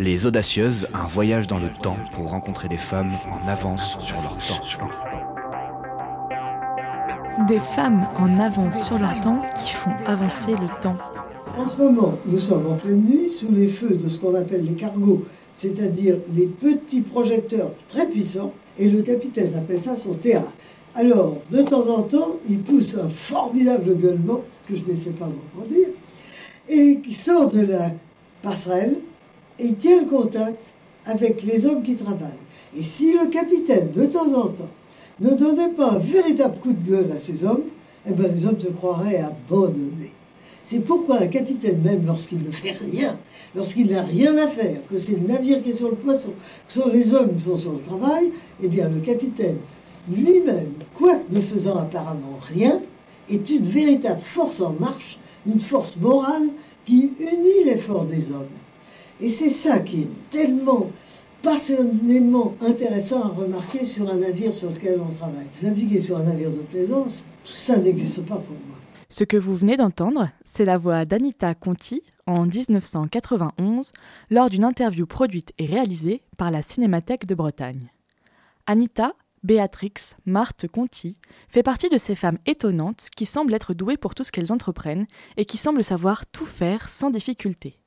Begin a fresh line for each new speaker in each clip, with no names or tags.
Les Audacieuses, un voyage dans le temps pour rencontrer des femmes en avance sur leur temps.
Des femmes en avance sur leur temps qui font avancer le temps.
En ce moment, nous sommes en pleine nuit sous les feux de ce qu'on appelle les cargos, c'est-à-dire les petits projecteurs très puissants, et le capitaine appelle ça son théâtre. Alors, de temps en temps, il pousse un formidable gueulement, que je n'essaie pas de reproduire, et qui sort de la passerelle et tient le contact avec les hommes qui travaillent. Et si le capitaine, de temps en temps, ne donnait pas un véritable coup de gueule à ces hommes, eh ben les hommes se croiraient abandonnés. C'est pourquoi un capitaine, même lorsqu'il ne fait rien, lorsqu'il n'a rien à faire, que c'est le navire qui est sur le poisson, que sont les hommes qui sont sur le travail, eh bien le capitaine lui-même, quoique ne faisant apparemment rien, est une véritable force en marche, une force morale qui unit l'effort des hommes. Et c'est ça qui est tellement passionnément intéressant à remarquer sur un navire sur lequel on travaille. Naviguer sur un navire de plaisance, ça n'existe pas pour moi.
Ce que vous venez d'entendre, c'est la voix d'Anita Conti en 1991 lors d'une interview produite et réalisée par la Cinémathèque de Bretagne. Anita, Béatrix, Marthe Conti, fait partie de ces femmes étonnantes qui semblent être douées pour tout ce qu'elles entreprennent et qui semblent savoir tout faire sans difficulté.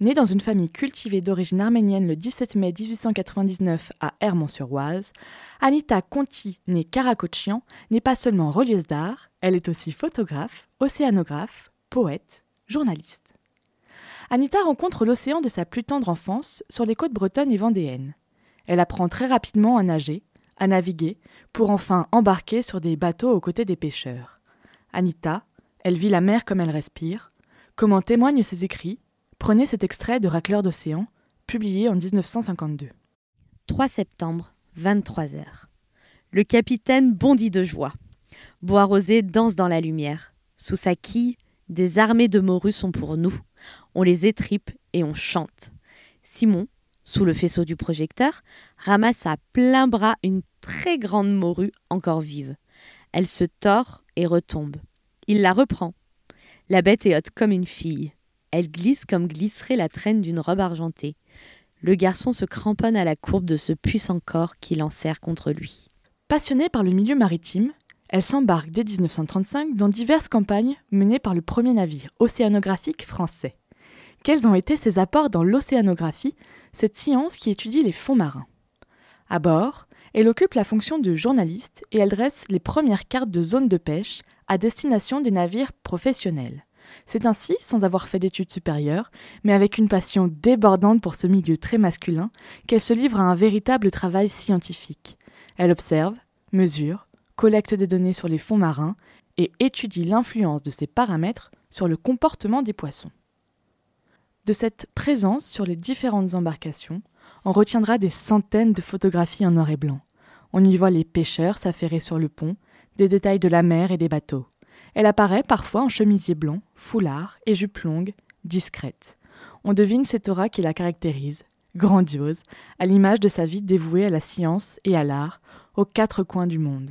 Née dans une famille cultivée d'origine arménienne le 17 mai 1899 à Hermont-sur-Oise, Anita Conti, née Karakochian, n'est pas seulement relieuse d'art, elle est aussi photographe, océanographe, poète, journaliste. Anita rencontre l'océan de sa plus tendre enfance sur les côtes bretonnes et vendéennes. Elle apprend très rapidement à nager, à naviguer, pour enfin embarquer sur des bateaux aux côtés des pêcheurs. Anita, elle vit la mer comme elle respire. Comment témoignent ses écrits? Prenez cet extrait de Racleur d'océan, publié en 1952.
3 septembre, 23 heures. Le capitaine bondit de joie. Bois rosé danse dans la lumière. Sous sa quille, des armées de morues sont pour nous. On les étripe et on chante. Simon, sous le faisceau du projecteur, ramasse à plein bras une très grande morue encore vive. Elle se tord et retombe. Il la reprend. La bête est haute comme une fille. Elle glisse comme glisserait la traîne d'une robe argentée. Le garçon se cramponne à la courbe de ce puissant corps qui l'enserre contre lui.
Passionnée par le milieu maritime, elle s'embarque dès 1935 dans diverses campagnes menées par le premier navire océanographique français. Quels ont été ses apports dans l'océanographie, cette science qui étudie les fonds marins? À bord, elle occupe la fonction de journaliste et elle dresse les premières cartes de zones de pêche à destination des navires professionnels. C'est ainsi, sans avoir fait d'études supérieures, mais avec une passion débordante pour ce milieu très masculin, qu'elle se livre à un véritable travail scientifique. Elle observe, mesure, collecte des données sur les fonds marins et étudie l'influence de ces paramètres sur le comportement des poissons. De cette présence sur les différentes embarcations, on retiendra des centaines de photographies en noir et blanc. On y voit les pêcheurs s'affairer sur le pont, des détails de la mer et des bateaux. Elle apparaît parfois en chemisier blanc, foulard et jupe longue, discrète. On devine cette aura qui la caractérise, grandiose, à l'image de sa vie dévouée à la science et à l'art, aux quatre coins du monde.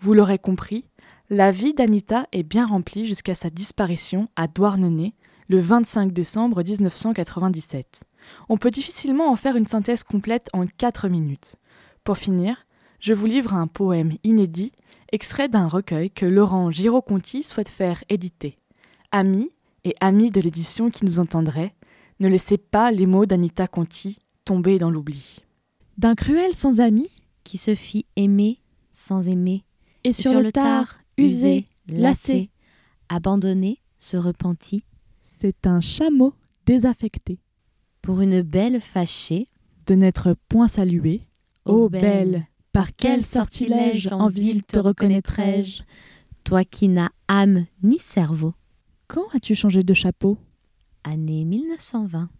Vous l'aurez compris, la vie d'Anita est bien remplie jusqu'à sa disparition à Douarnenez le 25 décembre 1997. On peut difficilement en faire une synthèse complète en quatre minutes. Pour finir, je vous livre un poème inédit extrait d'un recueil que Laurent Giraud-Conti souhaite faire éditer. Amis et amis de l'édition qui nous entendraient, ne laissez pas les mots d'Anita Conti tomber dans l'oubli.
D'un cruel sans amis
qui se fit aimer sans aimer,
et sur, le tard, usé, lassé,
abandonné, se repentit.
C'est un chameau désaffecté.
Pour une belle fâchée,
de n'être point salué.
Ô
Ô belle, par quel sortilège en ville te reconnaîtrai-je
toi qui n'as âme ni cerveau.
Quand as-tu changé de chapeau?
Année 1920.